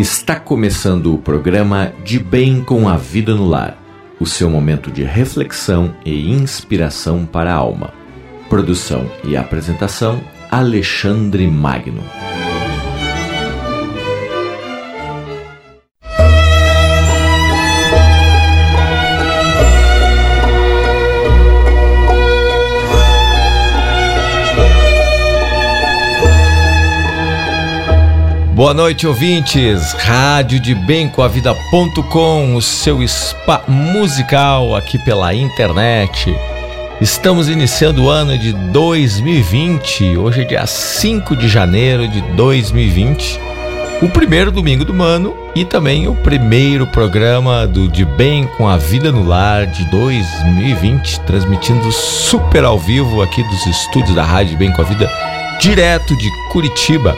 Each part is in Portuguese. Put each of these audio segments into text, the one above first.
Está começando o programa De Bem com a Vida no Lar, o seu momento de reflexão e inspiração para a alma. Produção e apresentação Alexandre Magno. Boa noite, ouvintes. Rádio de Bem com a Vida.com, o seu spa musical aqui pela internet. Estamos iniciando o ano de 2020. Hoje é dia 5 de janeiro de 2020. O primeiro domingo do ano e também o primeiro programa do De Bem com a Vida no Lar de 2020, transmitindo super ao vivo aqui dos estúdios da Rádio de Bem com a Vida, direto de Curitiba.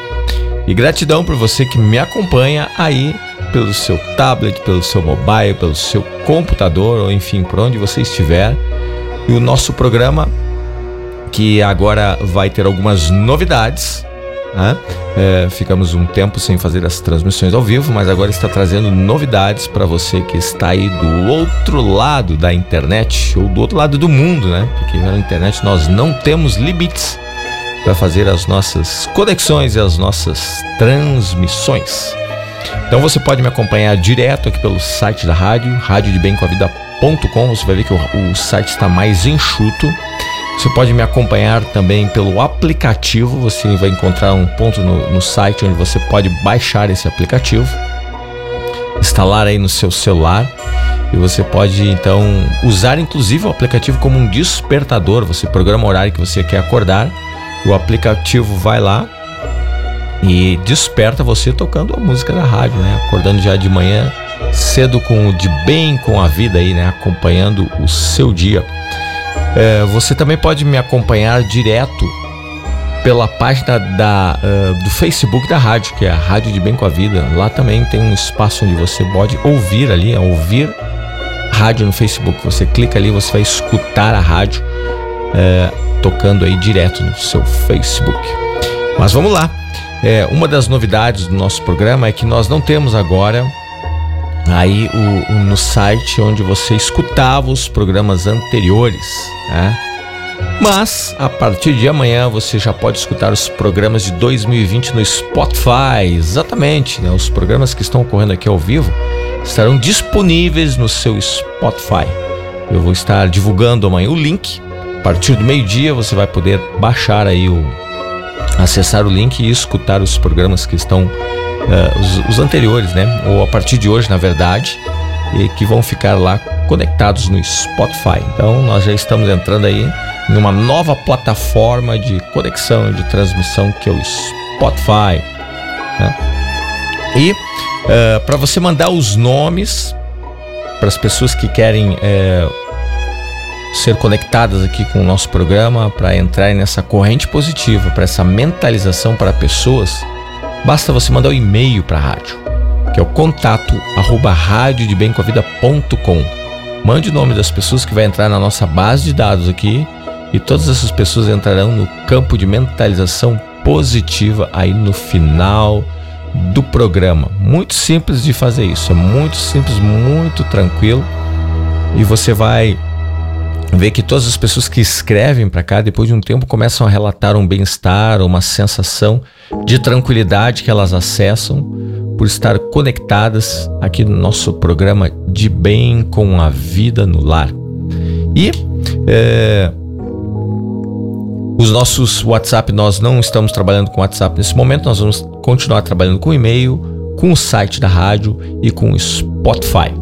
E gratidão por você que me acompanha aí pelo seu tablet, pelo seu mobile, pelo seu computador, ou enfim, por onde você estiver. E o nosso programa, que agora vai ter algumas novidades. Né? É, ficamos um tempo sem fazer as transmissões ao vivo, mas agora está trazendo novidades para você que está aí do outro lado da internet, ou do outro lado do mundo, né? Porque na internet nós não temos limites para fazer as nossas conexões e as nossas transmissões. Então você pode me acompanhar direto aqui pelo site da rádio, radiodebemcoavida.com. Você vai ver que o, o site está mais enxuto. Você pode me acompanhar também pelo aplicativo. Você vai encontrar um ponto no, no site onde você pode baixar esse aplicativo, instalar aí no seu celular e você pode então usar inclusive o aplicativo como um despertador. Você programa o horário que você quer acordar o aplicativo vai lá e desperta você tocando a música da rádio, né? Acordando já de manhã cedo com o de bem com a vida aí, né? Acompanhando o seu dia. É, você também pode me acompanhar direto pela página da, uh, do Facebook da rádio, que é a Rádio de Bem com a Vida. Lá também tem um espaço onde você pode ouvir ali, é ouvir rádio no Facebook. Você clica ali, você vai escutar a rádio. Uh, tocando aí direto no seu Facebook. Mas vamos lá. É, uma das novidades do nosso programa é que nós não temos agora aí o, o no site onde você escutava os programas anteriores, né? Mas a partir de amanhã você já pode escutar os programas de 2020 no Spotify. Exatamente, né? Os programas que estão ocorrendo aqui ao vivo estarão disponíveis no seu Spotify. Eu vou estar divulgando amanhã o link a partir do meio-dia você vai poder baixar aí o acessar o link e escutar os programas que estão uh, os, os, anteriores, né? Ou a partir de hoje, na verdade, e que vão ficar lá conectados no Spotify. Então nós já estamos entrando aí em uma nova plataforma de conexão de transmissão que é o Spotify. Né? E uh, para você mandar os nomes para as pessoas que querem uh, ser conectadas aqui com o nosso programa, para entrar nessa corrente positiva, para essa mentalização para pessoas, basta você mandar um e-mail para a rádio, que é o contato arroba radiodebemcomavida.com. Mande o nome das pessoas que vai entrar na nossa base de dados aqui e todas essas pessoas entrarão no campo de mentalização positiva aí no final do programa. Muito simples de fazer isso, é muito simples, muito tranquilo e você vai vê que todas as pessoas que escrevem para cá, depois de um tempo, começam a relatar um bem-estar, uma sensação de tranquilidade que elas acessam por estar conectadas aqui no nosso programa de bem com a vida no lar. E é, os nossos WhatsApp, nós não estamos trabalhando com WhatsApp nesse momento, nós vamos continuar trabalhando com e-mail, com o site da rádio e com o Spotify.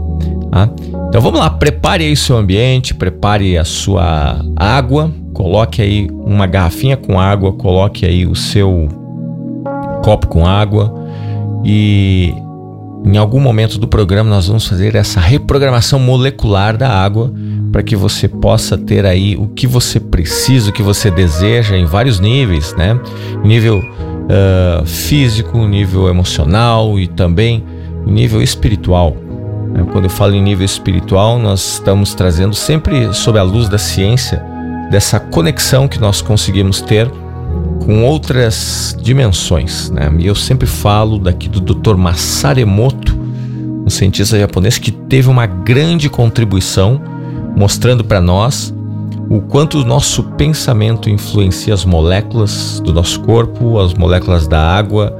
Tá? Então vamos lá, prepare aí seu ambiente, prepare a sua água, coloque aí uma garrafinha com água, coloque aí o seu copo com água e em algum momento do programa nós vamos fazer essa reprogramação molecular da água para que você possa ter aí o que você precisa, o que você deseja em vários níveis, né? Nível uh, físico, nível emocional e também nível espiritual. Né? Quando eu falo em nível espiritual, nós estamos trazendo sempre sob a luz da ciência, dessa conexão que nós conseguimos ter com outras dimensões. Né? E eu sempre falo daqui do Dr. Masaru Emoto, um cientista japonês que teve uma grande contribuição mostrando para nós o quanto o nosso pensamento influencia as moléculas do nosso corpo, as moléculas da água,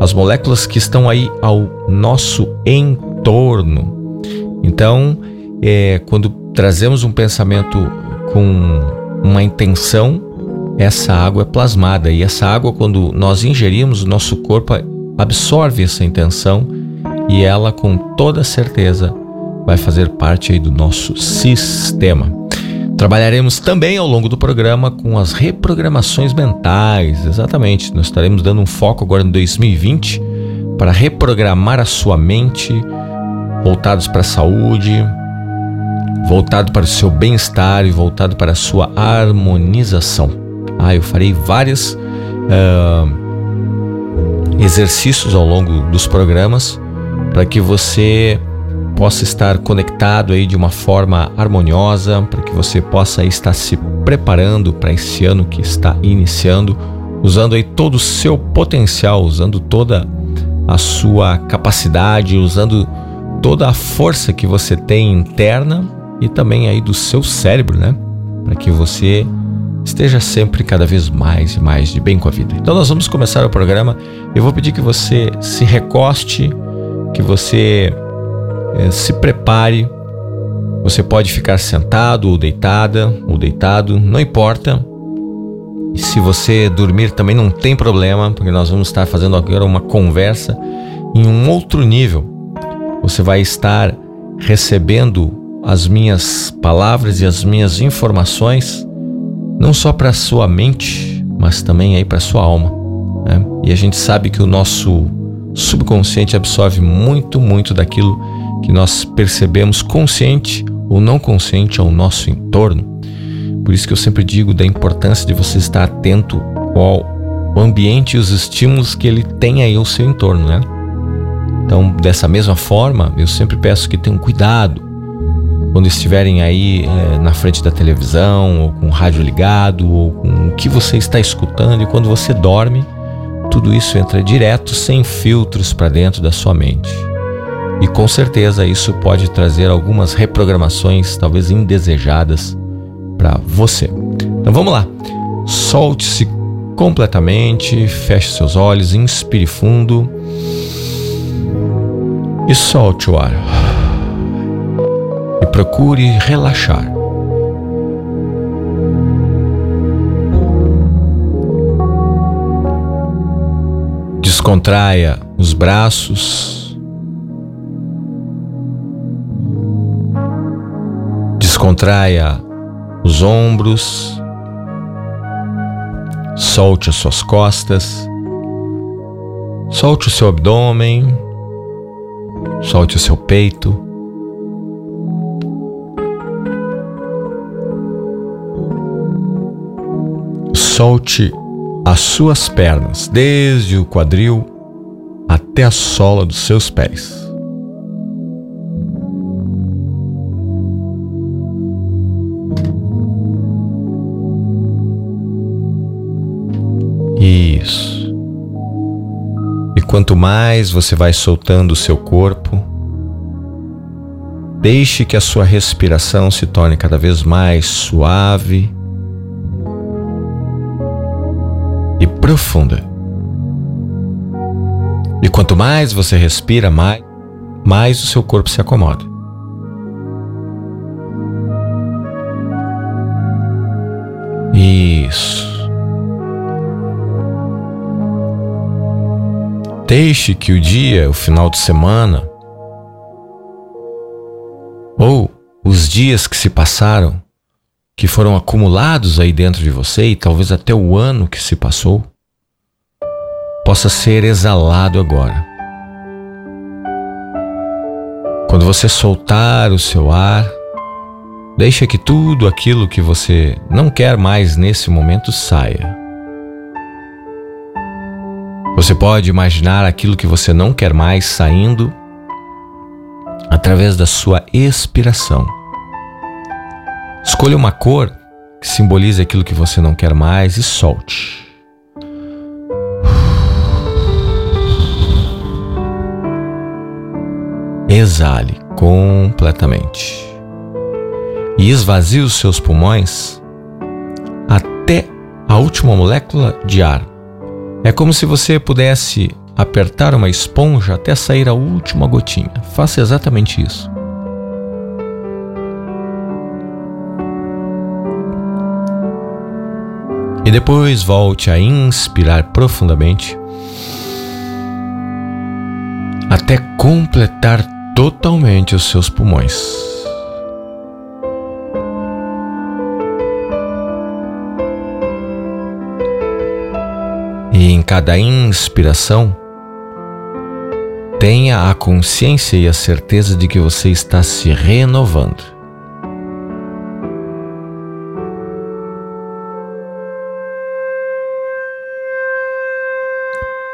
as moléculas que estão aí ao nosso entorno. Então, é, quando trazemos um pensamento com uma intenção, essa água é plasmada e essa água, quando nós ingerimos, o nosso corpo absorve essa intenção e ela, com toda certeza, vai fazer parte aí do nosso sistema. Trabalharemos também ao longo do programa com as reprogramações mentais, exatamente. Nós estaremos dando um foco agora em 2020 para reprogramar a sua mente, voltados para a saúde, voltado para o seu bem-estar e voltado para a sua harmonização. Ah, eu farei vários uh, exercícios ao longo dos programas para que você possa estar conectado aí de uma forma harmoniosa, para que você possa estar se preparando para esse ano que está iniciando, usando aí todo o seu potencial, usando toda a sua capacidade, usando toda a força que você tem interna e também aí do seu cérebro, né? Para que você esteja sempre cada vez mais e mais de bem com a vida. Então nós vamos começar o programa. Eu vou pedir que você se recoste, que você é, se prepare. Você pode ficar sentado ou deitada ou deitado, não importa. E se você dormir também não tem problema, porque nós vamos estar fazendo agora uma conversa em um outro nível. Você vai estar recebendo as minhas palavras e as minhas informações não só para sua mente, mas também aí para sua alma. Né? E a gente sabe que o nosso subconsciente absorve muito, muito daquilo que nós percebemos consciente ou não consciente ao nosso entorno. Por isso que eu sempre digo da importância de você estar atento ao ambiente e os estímulos que ele tem aí ao seu entorno, né? Então, dessa mesma forma, eu sempre peço que tenham cuidado quando estiverem aí é, na frente da televisão, ou com o rádio ligado, ou com o que você está escutando, e quando você dorme, tudo isso entra direto, sem filtros, para dentro da sua mente. E com certeza isso pode trazer algumas reprogramações, talvez indesejadas, para você. Então vamos lá. Solte-se completamente, feche seus olhos, inspire fundo e solte o ar. E procure relaxar. Descontraia os braços, Descontraia os ombros, solte as suas costas, solte o seu abdômen, solte o seu peito. Solte as suas pernas, desde o quadril até a sola dos seus pés. Isso. Quanto mais você vai soltando o seu corpo, deixe que a sua respiração se torne cada vez mais suave e profunda. E quanto mais você respira, mais, mais o seu corpo se acomoda. Isso. Deixe que o dia, o final de semana, ou os dias que se passaram, que foram acumulados aí dentro de você e talvez até o ano que se passou, possa ser exalado agora. Quando você soltar o seu ar, deixa que tudo aquilo que você não quer mais nesse momento saia. Você pode imaginar aquilo que você não quer mais saindo através da sua expiração. Escolha uma cor que simbolize aquilo que você não quer mais e solte. Exale completamente e esvazie os seus pulmões até a última molécula de ar. É como se você pudesse apertar uma esponja até sair a última gotinha. Faça exatamente isso. E depois volte a inspirar profundamente até completar totalmente os seus pulmões. E em cada inspiração, tenha a consciência e a certeza de que você está se renovando.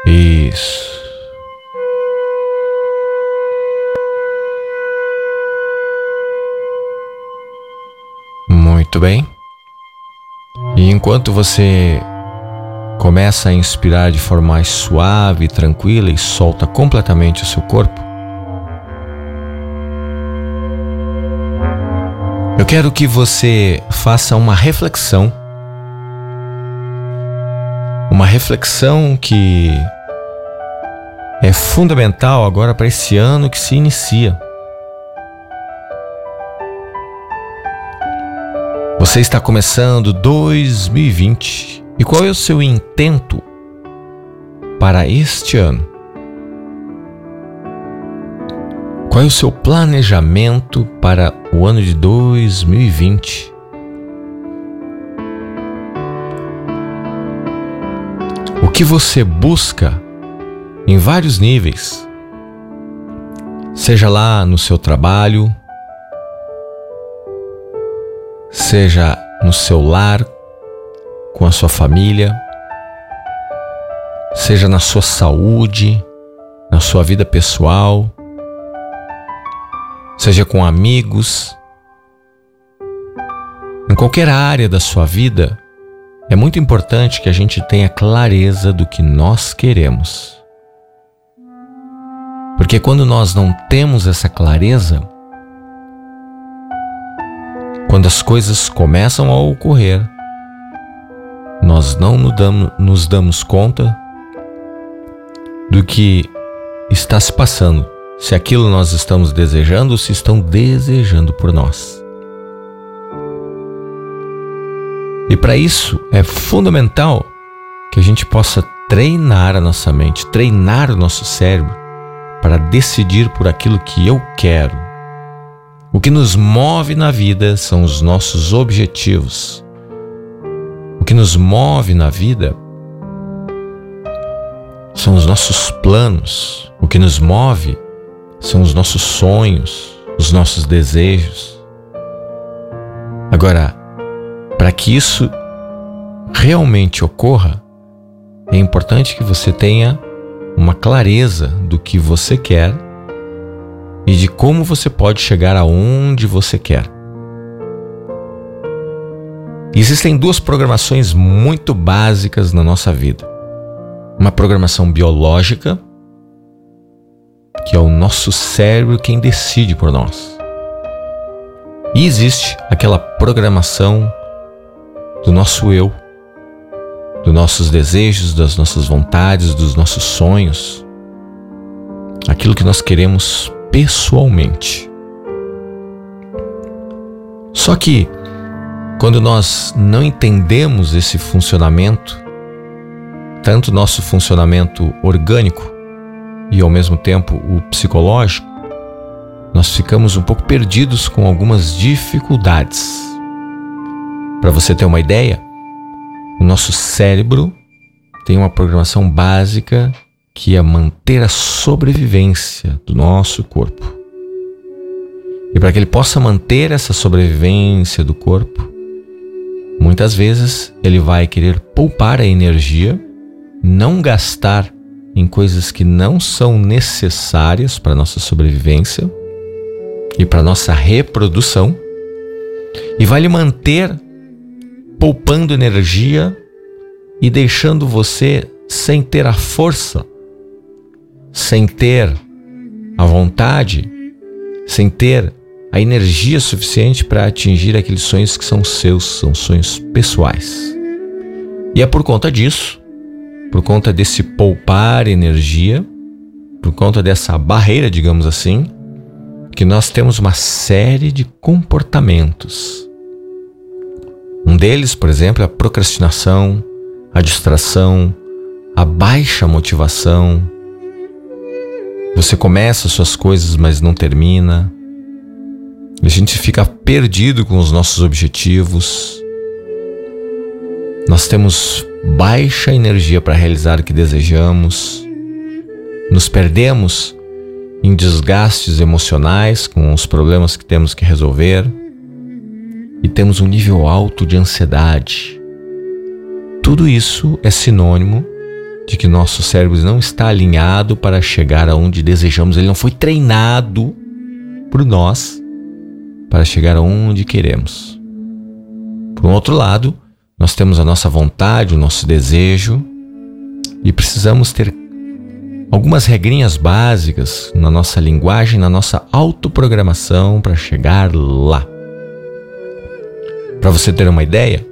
Isso. Muito bem. E enquanto você começa a inspirar de forma mais suave e tranquila e solta completamente o seu corpo, eu quero que você faça uma reflexão. Uma reflexão que é fundamental agora para esse ano que se inicia. Você está começando 2020 e qual é o seu intento para este ano? Qual é o seu planejamento para o ano de 2020? O que você busca em vários níveis? Seja lá no seu trabalho, seja no seu lar, com a sua família, seja na sua saúde, na sua vida pessoal, seja com amigos, em qualquer área da sua vida, é muito importante que a gente tenha clareza do que nós queremos. Porque quando nós não temos essa clareza, quando as coisas começam a ocorrer, nós não nos damos conta do que está se passando, se aquilo nós estamos desejando se estão desejando por nós. E para isso é fundamental que a gente possa treinar a nossa mente, treinar o nosso cérebro para decidir por aquilo que eu quero o que nos move na vida são os nossos objetivos. Que nos move na vida são os nossos planos. O que nos move são os nossos sonhos, os nossos desejos. Agora, para que isso realmente ocorra, é importante que você tenha uma clareza do que você quer e de como você pode chegar aonde você quer. Existem duas programações muito básicas na nossa vida. Uma programação biológica, que é o nosso cérebro quem decide por nós. E existe aquela programação do nosso eu, dos nossos desejos, das nossas vontades, dos nossos sonhos, aquilo que nós queremos pessoalmente. Só que, quando nós não entendemos esse funcionamento, tanto nosso funcionamento orgânico e ao mesmo tempo o psicológico, nós ficamos um pouco perdidos com algumas dificuldades. Para você ter uma ideia, o nosso cérebro tem uma programação básica que é manter a sobrevivência do nosso corpo. E para que ele possa manter essa sobrevivência do corpo, muitas vezes ele vai querer poupar a energia, não gastar em coisas que não são necessárias para nossa sobrevivência e para nossa reprodução, e vai lhe manter poupando energia e deixando você sem ter a força sem ter a vontade sem ter a energia suficiente para atingir aqueles sonhos que são seus, são sonhos pessoais. E é por conta disso, por conta desse poupar energia, por conta dessa barreira, digamos assim, que nós temos uma série de comportamentos. Um deles, por exemplo, é a procrastinação, a distração, a baixa motivação. Você começa suas coisas, mas não termina. A gente fica perdido com os nossos objetivos. Nós temos baixa energia para realizar o que desejamos. Nos perdemos em desgastes emocionais com os problemas que temos que resolver. E temos um nível alto de ansiedade. Tudo isso é sinônimo de que nosso cérebro não está alinhado para chegar aonde desejamos, ele não foi treinado por nós para chegar aonde queremos. Por um outro lado, nós temos a nossa vontade, o nosso desejo e precisamos ter algumas regrinhas básicas na nossa linguagem, na nossa autoprogramação para chegar lá. Para você ter uma ideia,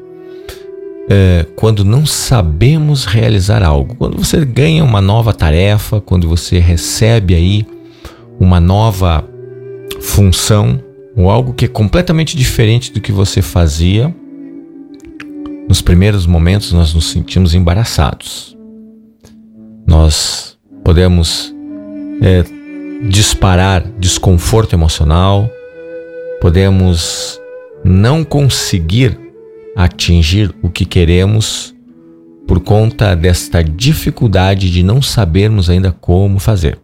é, quando não sabemos realizar algo. Quando você ganha uma nova tarefa, quando você recebe aí uma nova função ou algo que é completamente diferente do que você fazia, nos primeiros momentos nós nos sentimos embaraçados. Nós podemos é, disparar desconforto emocional, podemos não conseguir atingir o que queremos por conta desta dificuldade de não sabermos ainda como fazer.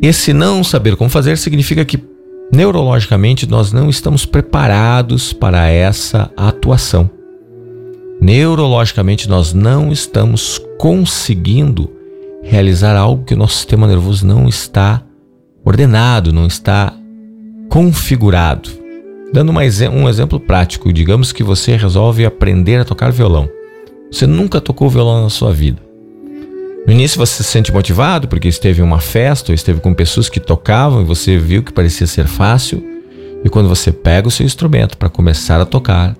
Esse não saber como fazer significa que neurologicamente nós não estamos preparados para essa atuação. Neurologicamente nós não estamos conseguindo realizar algo que o nosso sistema nervoso não está ordenado, não está configurado. Dando um exemplo prático, digamos que você resolve aprender a tocar violão. Você nunca tocou violão na sua vida. No início você se sente motivado porque esteve em uma festa ou esteve com pessoas que tocavam e você viu que parecia ser fácil. E quando você pega o seu instrumento para começar a tocar,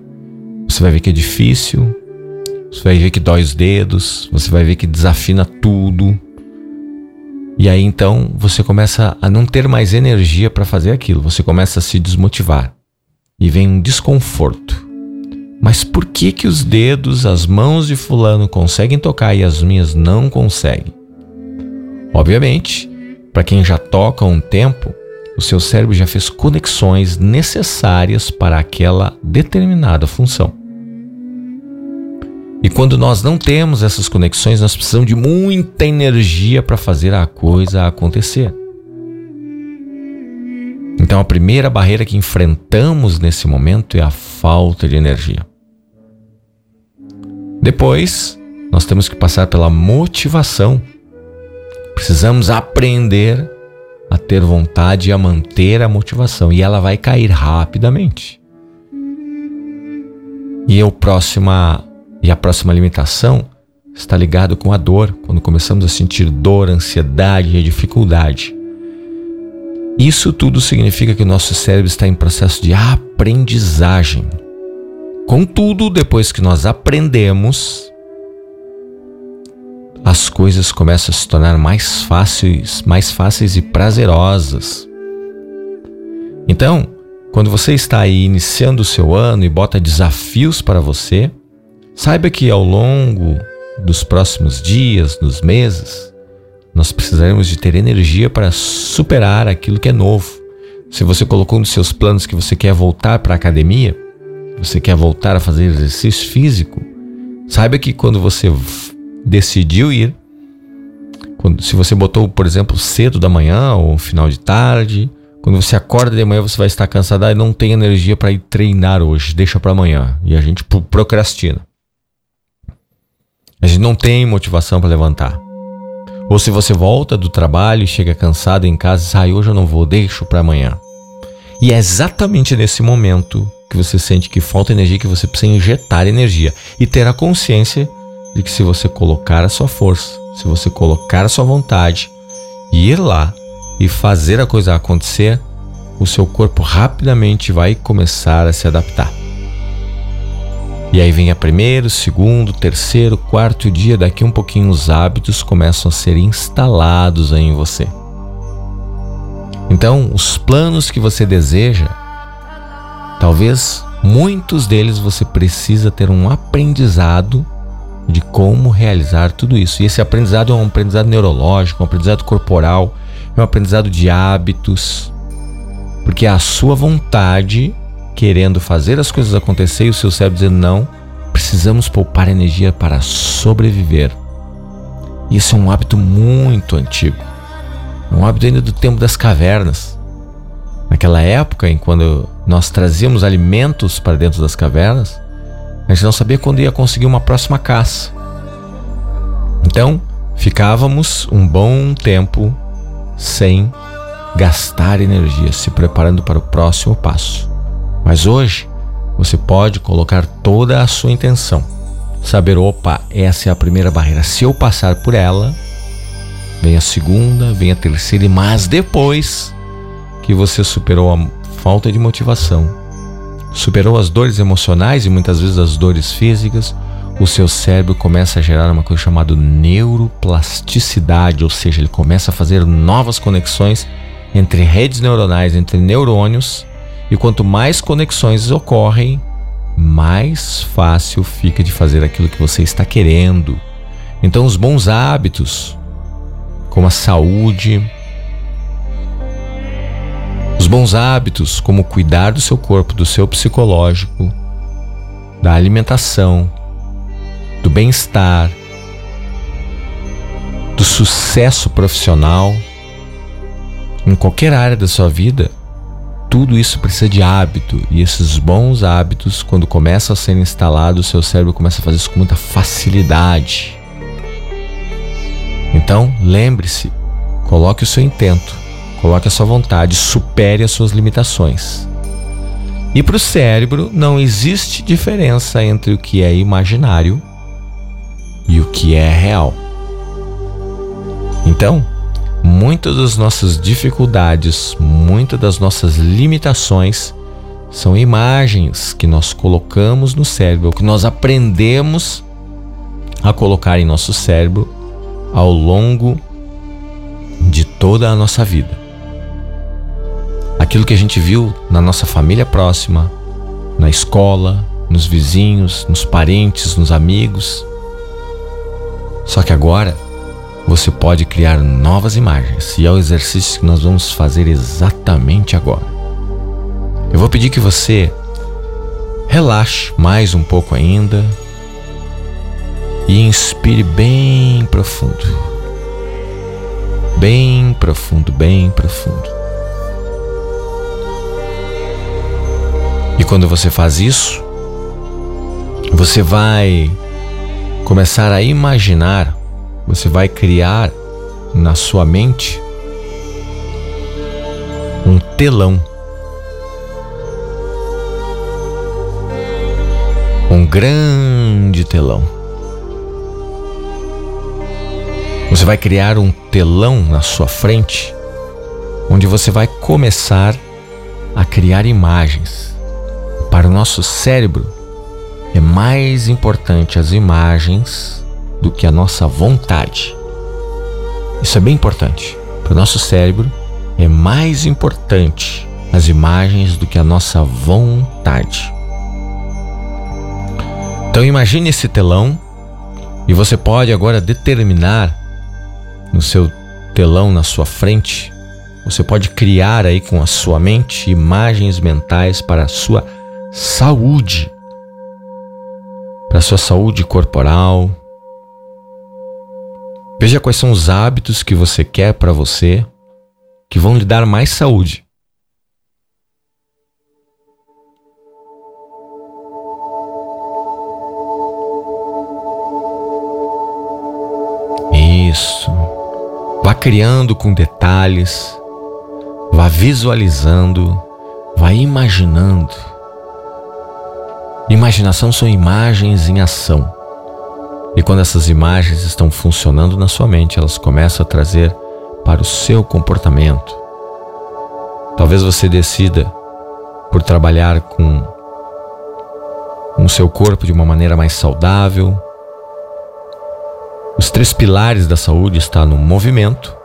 você vai ver que é difícil, você vai ver que dói os dedos, você vai ver que desafina tudo. E aí então você começa a não ter mais energia para fazer aquilo, você começa a se desmotivar e vem um desconforto. Mas por que que os dedos, as mãos de fulano conseguem tocar e as minhas não conseguem? Obviamente, para quem já toca há um tempo, o seu cérebro já fez conexões necessárias para aquela determinada função. E quando nós não temos essas conexões, nós precisamos de muita energia para fazer a coisa acontecer. Então a primeira barreira que enfrentamos nesse momento é a falta de energia. Depois, nós temos que passar pela motivação. Precisamos aprender a ter vontade e a manter a motivação, e ela vai cair rapidamente. E a próxima e a próxima limitação está ligado com a dor, quando começamos a sentir dor, ansiedade e dificuldade. Isso tudo significa que o nosso cérebro está em processo de aprendizagem. Contudo, depois que nós aprendemos, as coisas começam a se tornar mais fáceis, mais fáceis e prazerosas. Então, quando você está aí iniciando o seu ano e bota desafios para você, saiba que ao longo dos próximos dias, dos meses, nós precisaremos de ter energia para superar aquilo que é novo. Se você colocou nos seus planos que você quer voltar para a academia, você quer voltar a fazer exercício físico, saiba que quando você decidiu ir, quando, se você botou, por exemplo, cedo da manhã ou final de tarde, quando você acorda de manhã você vai estar cansado e não tem energia para ir treinar hoje, deixa para amanhã e a gente procrastina. A gente não tem motivação para levantar. Ou se você volta do trabalho e chega cansado em casa e diz, ah, hoje eu não vou, deixo para amanhã. E é exatamente nesse momento que você sente que falta energia, que você precisa injetar energia e ter a consciência de que se você colocar a sua força, se você colocar a sua vontade e ir lá e fazer a coisa acontecer, o seu corpo rapidamente vai começar a se adaptar. E aí vem a primeiro, segundo, terceiro, quarto dia, daqui um pouquinho os hábitos começam a ser instalados aí em você. Então, os planos que você deseja, talvez muitos deles você precisa ter um aprendizado de como realizar tudo isso. E esse aprendizado é um aprendizado neurológico, um aprendizado corporal, é um aprendizado de hábitos, porque é a sua vontade querendo fazer as coisas acontecer e o seu cérebro dizendo não, precisamos poupar energia para sobreviver. Isso é um hábito muito antigo. Um hábito ainda do tempo das cavernas. Naquela época, em quando nós trazíamos alimentos para dentro das cavernas, a gente não sabia quando ia conseguir uma próxima caça. Então, ficávamos um bom tempo sem gastar energia, se preparando para o próximo passo. Mas hoje, você pode colocar toda a sua intenção. Saber, opa, essa é a primeira barreira. Se eu passar por ela, vem a segunda, vem a terceira, mas depois que você superou a falta de motivação, superou as dores emocionais e muitas vezes as dores físicas, o seu cérebro começa a gerar uma coisa chamada neuroplasticidade, ou seja, ele começa a fazer novas conexões entre redes neuronais, entre neurônios, e quanto mais conexões ocorrem, mais fácil fica de fazer aquilo que você está querendo. Então, os bons hábitos, como a saúde, os bons hábitos, como cuidar do seu corpo, do seu psicológico, da alimentação, do bem-estar, do sucesso profissional, em qualquer área da sua vida, tudo isso precisa de hábito. E esses bons hábitos, quando começam a ser instalados, o seu cérebro começa a fazer isso com muita facilidade. Então, lembre-se, coloque o seu intento Coloque a sua vontade, supere as suas limitações. E para o cérebro não existe diferença entre o que é imaginário e o que é real. Então, muitas das nossas dificuldades, muitas das nossas limitações são imagens que nós colocamos no cérebro, que nós aprendemos a colocar em nosso cérebro ao longo de toda a nossa vida aquilo que a gente viu na nossa família próxima, na escola, nos vizinhos, nos parentes, nos amigos. Só que agora você pode criar novas imagens e é o exercício que nós vamos fazer exatamente agora. Eu vou pedir que você relaxe mais um pouco ainda e inspire bem profundo. Bem profundo, bem profundo. E quando você faz isso, você vai começar a imaginar, você vai criar na sua mente um telão. Um grande telão. Você vai criar um telão na sua frente, onde você vai começar a criar imagens para o nosso cérebro, é mais importante as imagens do que a nossa vontade. Isso é bem importante. Para o nosso cérebro, é mais importante as imagens do que a nossa vontade. Então imagine esse telão e você pode agora determinar no seu telão na sua frente, você pode criar aí com a sua mente imagens mentais para a sua saúde, para a sua saúde corporal. Veja quais são os hábitos que você quer para você que vão lhe dar mais saúde. Isso. Vá criando com detalhes, vá visualizando, vá imaginando. Imaginação são imagens em ação. E quando essas imagens estão funcionando na sua mente, elas começam a trazer para o seu comportamento. Talvez você decida por trabalhar com o seu corpo de uma maneira mais saudável. Os três pilares da saúde estão no movimento,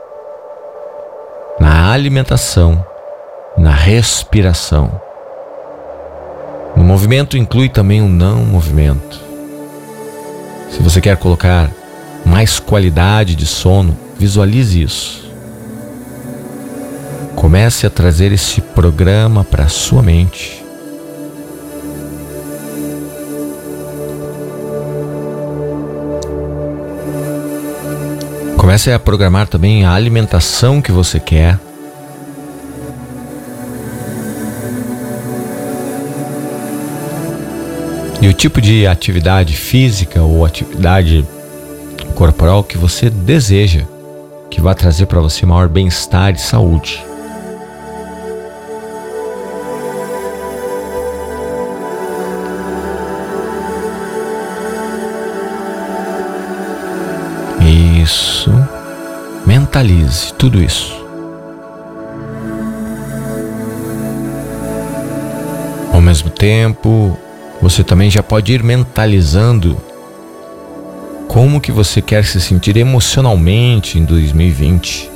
na alimentação e na respiração. No movimento inclui também o não movimento. Se você quer colocar mais qualidade de sono, visualize isso. Comece a trazer esse programa para a sua mente. Comece a programar também a alimentação que você quer. E o tipo de atividade física ou atividade corporal que você deseja, que vai trazer para você maior bem-estar e saúde. Isso. Mentalize tudo isso. Ao mesmo tempo, você também já pode ir mentalizando como que você quer se sentir emocionalmente em 2020.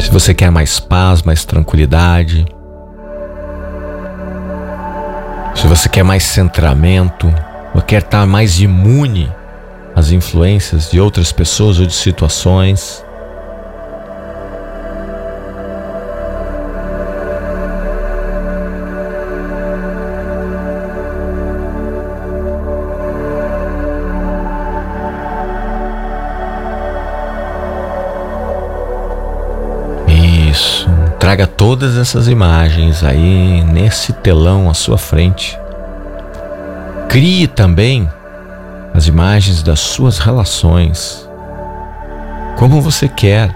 Se você quer mais paz, mais tranquilidade, se você quer mais centramento, ou quer estar mais imune às influências de outras pessoas ou de situações, todas essas imagens aí nesse telão à sua frente. Crie também as imagens das suas relações. Como você quer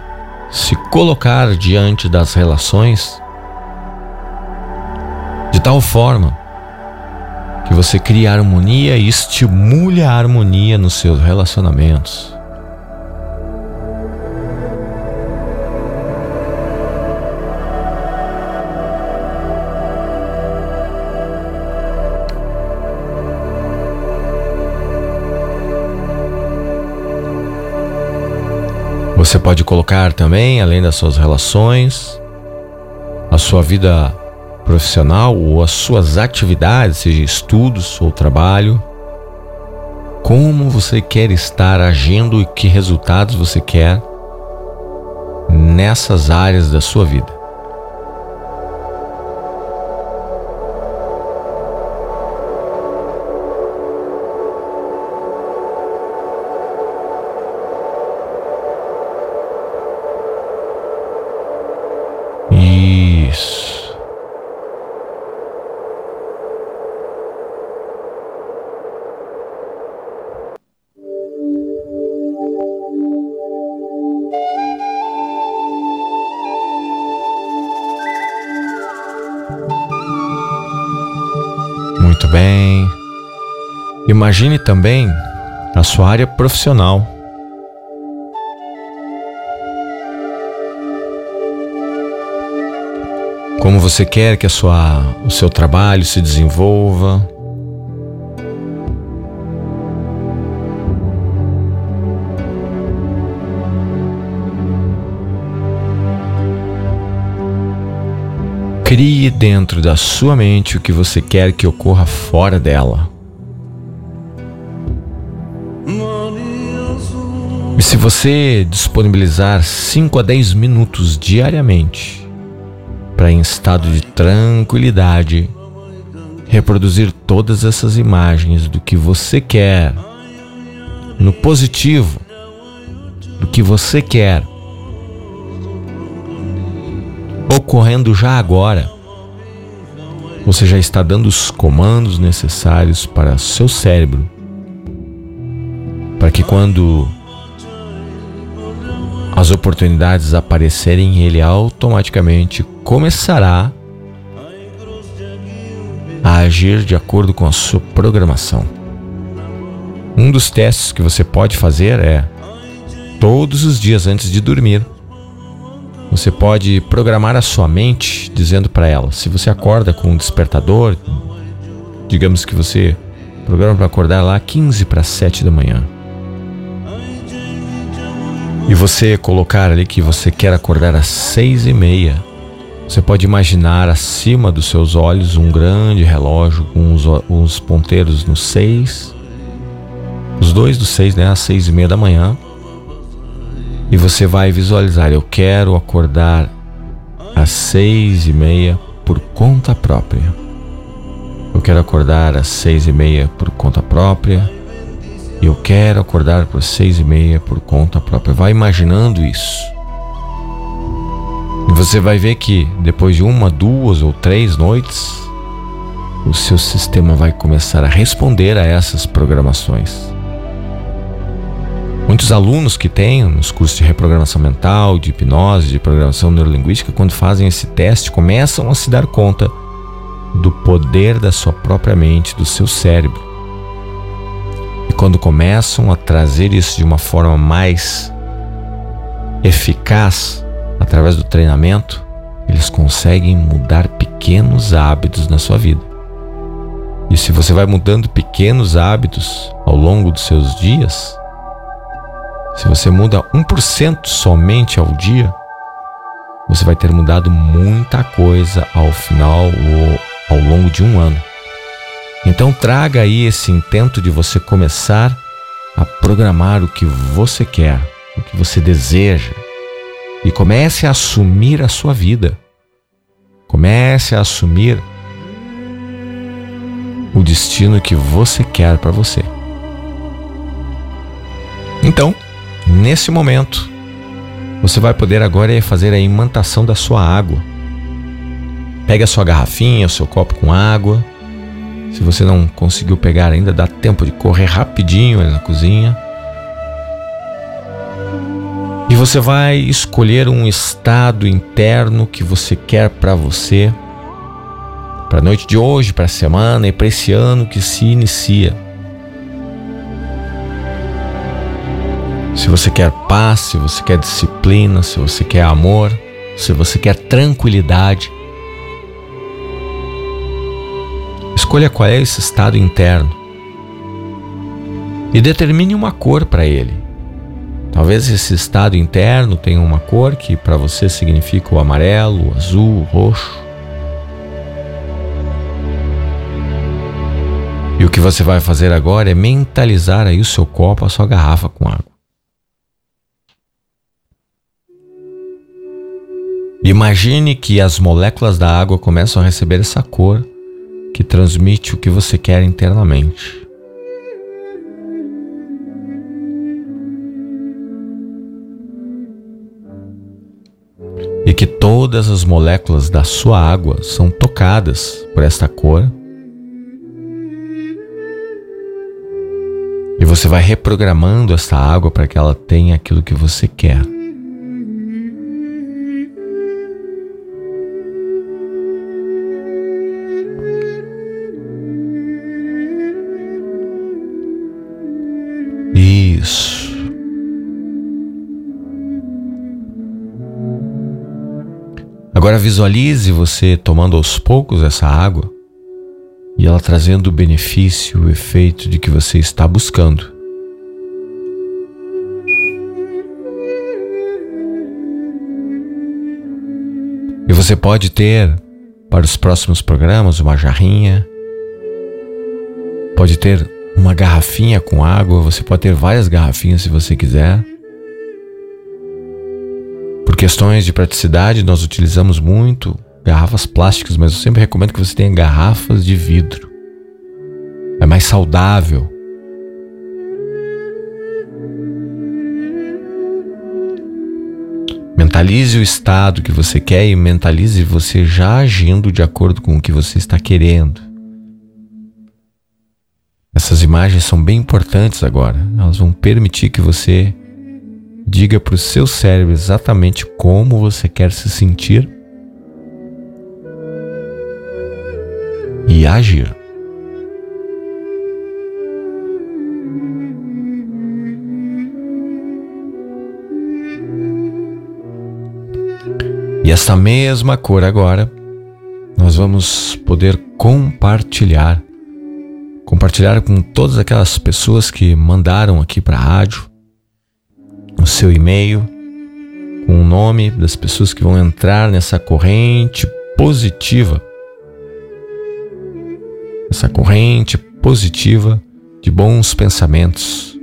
se colocar diante das relações de tal forma que você crie harmonia e estimule a harmonia nos seus relacionamentos. Você pode colocar também, além das suas relações, a sua vida profissional ou as suas atividades, seja estudos ou trabalho, como você quer estar agindo e que resultados você quer nessas áreas da sua vida. Bem. Imagine também a sua área profissional. Como você quer que a sua, o seu trabalho se desenvolva. Crie dentro da sua mente o que você quer que ocorra fora dela. E se você disponibilizar 5 a 10 minutos diariamente para, em estado de tranquilidade, reproduzir todas essas imagens do que você quer, no positivo, do que você quer ocorrendo já agora. Você já está dando os comandos necessários para seu cérebro, para que quando as oportunidades aparecerem, ele automaticamente começará a agir de acordo com a sua programação. Um dos testes que você pode fazer é todos os dias antes de dormir. Você pode programar a sua mente dizendo para ela: se você acorda com um despertador, digamos que você programa para acordar lá 15 para 7 da manhã. E você colocar ali que você quer acordar às seis e meia. Você pode imaginar acima dos seus olhos um grande relógio com uns, uns ponteiros no seis, os dois do seis, né, às seis e meia da manhã. E você vai visualizar: eu quero acordar às seis e meia por conta própria. Eu quero acordar às seis e meia por conta própria. Eu quero acordar por seis e meia por conta própria. Vai imaginando isso. E você vai ver que depois de uma, duas ou três noites, o seu sistema vai começar a responder a essas programações. Muitos alunos que têm nos cursos de reprogramação mental, de hipnose, de programação neurolinguística, quando fazem esse teste, começam a se dar conta do poder da sua própria mente, do seu cérebro. E quando começam a trazer isso de uma forma mais eficaz, através do treinamento, eles conseguem mudar pequenos hábitos na sua vida. E se você vai mudando pequenos hábitos ao longo dos seus dias, se você muda 1% somente ao dia, você vai ter mudado muita coisa ao final ou ao longo de um ano. Então traga aí esse intento de você começar a programar o que você quer, o que você deseja e comece a assumir a sua vida. Comece a assumir o destino que você quer para você. Então, Nesse momento, você vai poder agora fazer a imantação da sua água. Pega a sua garrafinha, o seu copo com água. Se você não conseguiu pegar ainda, dá tempo de correr rapidinho ali na cozinha. E você vai escolher um estado interno que você quer para você, para a noite de hoje, para a semana e para esse ano que se inicia. Se você quer paz, se você quer disciplina, se você quer amor, se você quer tranquilidade, escolha qual é esse estado interno e determine uma cor para ele. Talvez esse estado interno tenha uma cor que para você significa o amarelo, o azul, o roxo. E o que você vai fazer agora é mentalizar aí o seu copo, a sua garrafa com água. Imagine que as moléculas da água começam a receber essa cor que transmite o que você quer internamente. E que todas as moléculas da sua água são tocadas por esta cor. E você vai reprogramando essa água para que ela tenha aquilo que você quer. Agora visualize você tomando aos poucos essa água e ela trazendo o benefício, o efeito de que você está buscando. E você pode ter para os próximos programas uma jarrinha, pode ter uma garrafinha com água, você pode ter várias garrafinhas se você quiser questões de praticidade, nós utilizamos muito garrafas plásticas, mas eu sempre recomendo que você tenha garrafas de vidro. É mais saudável. Mentalize o estado que você quer e mentalize você já agindo de acordo com o que você está querendo. Essas imagens são bem importantes agora. Elas vão permitir que você diga para o seu cérebro exatamente como você quer se sentir e agir. E essa mesma cor agora, nós vamos poder compartilhar compartilhar com todas aquelas pessoas que mandaram aqui para a rádio, o seu e-mail com o nome das pessoas que vão entrar nessa corrente positiva. Essa corrente positiva de bons pensamentos.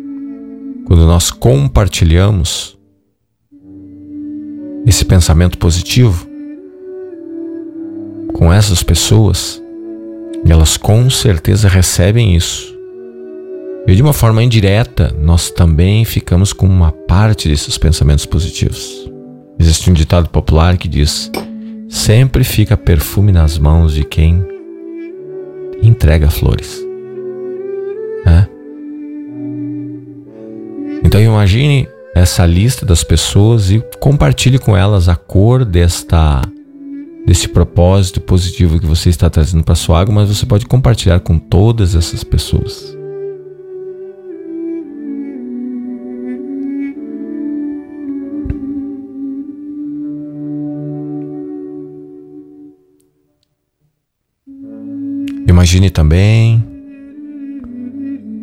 Quando nós compartilhamos esse pensamento positivo com essas pessoas, elas com certeza recebem isso. E de uma forma indireta, nós também ficamos com uma parte desses pensamentos positivos. Existe um ditado popular que diz: sempre fica perfume nas mãos de quem entrega flores. É? Então imagine essa lista das pessoas e compartilhe com elas a cor desta desse propósito positivo que você está trazendo para sua água, mas você pode compartilhar com todas essas pessoas. Imagine também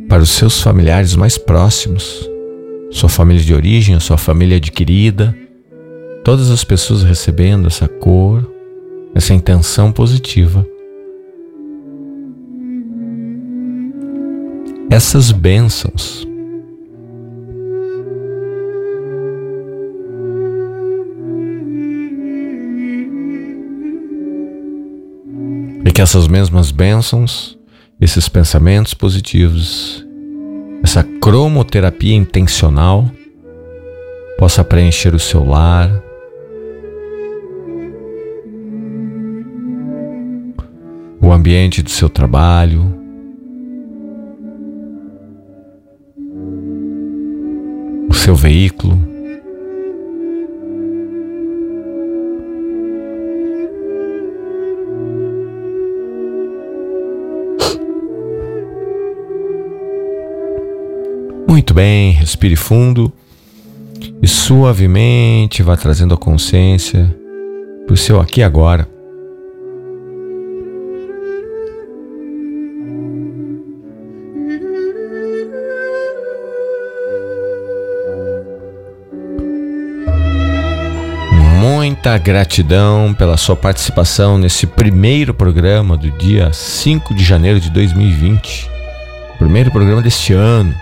para os seus familiares mais próximos, sua família de origem, sua família adquirida, todas as pessoas recebendo essa cor essa intenção positiva. Essas bênçãos que essas mesmas bênçãos, esses pensamentos positivos, essa cromoterapia intencional possa preencher o seu lar, o ambiente do seu trabalho, o seu veículo. Muito bem, respire fundo e suavemente vá trazendo a consciência para o seu aqui e agora. muita gratidão pela sua participação nesse primeiro programa do dia 5 de janeiro de 2020. Primeiro programa deste ano.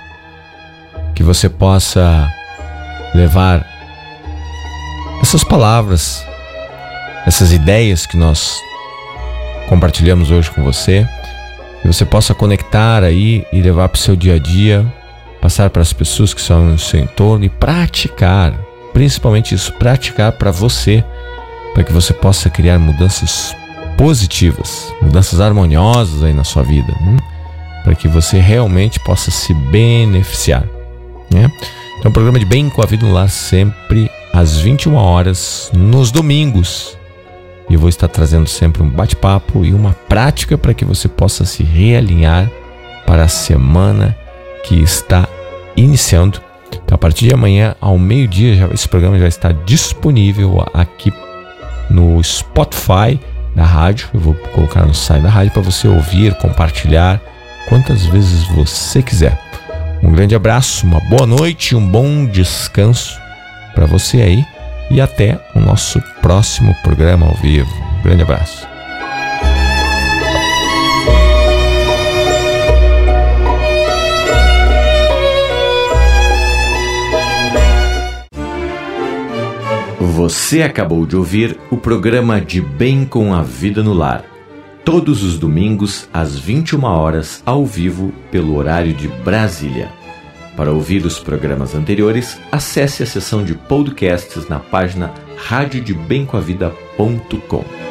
Que você possa levar essas palavras, essas ideias que nós compartilhamos hoje com você, que você possa conectar aí e levar para o seu dia a dia, passar para as pessoas que estão no seu entorno e praticar principalmente isso, praticar para você, para que você possa criar mudanças positivas, mudanças harmoniosas aí na sua vida, né? para que você realmente possa se beneficiar. Né? Então, programa de Bem com a Vida no Lar sempre às 21 horas, nos domingos. E eu vou estar trazendo sempre um bate-papo e uma prática para que você possa se realinhar para a semana que está iniciando então, a partir de amanhã, ao meio-dia, esse programa já está disponível aqui no Spotify da rádio. Eu vou colocar no site da rádio para você ouvir, compartilhar quantas vezes você quiser. Um grande abraço, uma boa noite, um bom descanso para você aí e até o nosso próximo programa ao vivo. Um grande abraço. Você acabou de ouvir o programa De Bem com a Vida no Lar. Todos os domingos, às 21 horas, ao vivo, pelo horário de Brasília. Para ouvir os programas anteriores, acesse a seção de podcasts na página radiodebemcoavida.com.